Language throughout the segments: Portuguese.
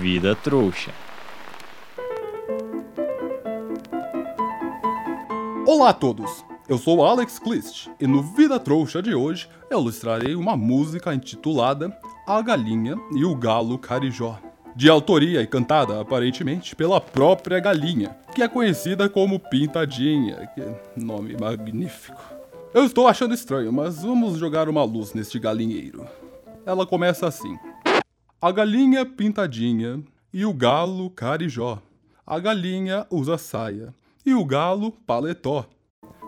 Vida trouxa. Olá a todos! Eu sou Alex Clist e no Vida Trouxa de hoje eu ilustrarei uma música intitulada A Galinha e o Galo Carijó. De autoria e cantada aparentemente pela própria galinha, que é conhecida como Pintadinha. Que nome magnífico. Eu estou achando estranho, mas vamos jogar uma luz neste galinheiro. Ela começa assim. A galinha pintadinha e o galo carijó. A galinha usa saia e o galo paletó.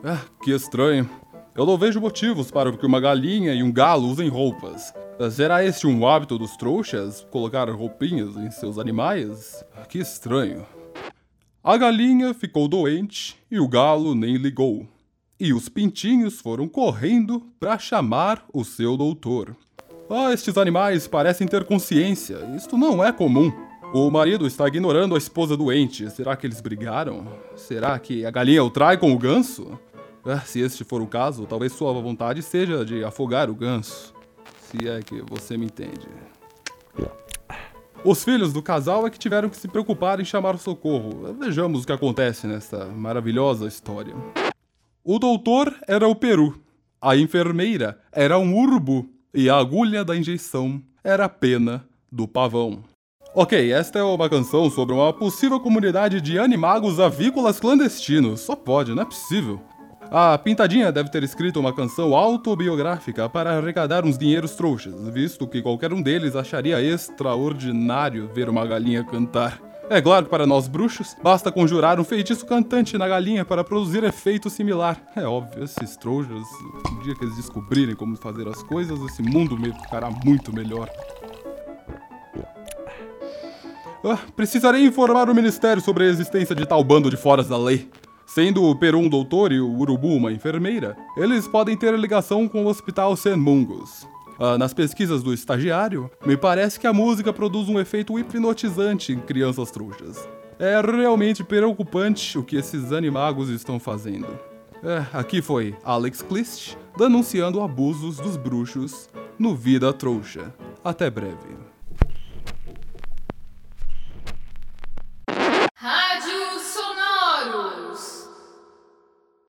Ah, que estranho. Eu não vejo motivos para que uma galinha e um galo usem roupas. Será este um hábito dos trouxas? Colocar roupinhas em seus animais? Que estranho. A galinha ficou doente e o galo nem ligou. E os pintinhos foram correndo para chamar o seu doutor. Ah, estes animais parecem ter consciência. Isto não é comum. O marido está ignorando a esposa doente. Será que eles brigaram? Será que a galinha o trai com o ganso? Ah, se este for o caso, talvez sua vontade seja de afogar o ganso. Se é que você me entende. Os filhos do casal é que tiveram que se preocupar em chamar o socorro. Vejamos o que acontece nesta maravilhosa história. O doutor era o peru. A enfermeira era um urubu e a agulha da injeção era a pena do pavão. Ok, esta é uma canção sobre uma possível comunidade de animagos avícolas clandestinos. Só pode, não é possível. A Pintadinha deve ter escrito uma canção autobiográfica para arrecadar uns dinheiros trouxas, visto que qualquer um deles acharia extraordinário ver uma galinha cantar. É claro que para nós bruxos, basta conjurar um feitiço cantante na galinha para produzir efeito similar. É óbvio, esses trouxas, o dia que eles descobrirem como fazer as coisas, esse mundo ficará muito melhor. Ah, precisarei informar o ministério sobre a existência de tal bando de foras da lei. Sendo o Peru um doutor e o Urubu uma enfermeira, eles podem ter ligação com o Hospital Senmungus. Ah, nas pesquisas do estagiário, me parece que a música produz um efeito hipnotizante em crianças trouxas. É realmente preocupante o que esses animagos estão fazendo. É, aqui foi Alex Clist denunciando abusos dos bruxos no Vida Trouxa. Até breve.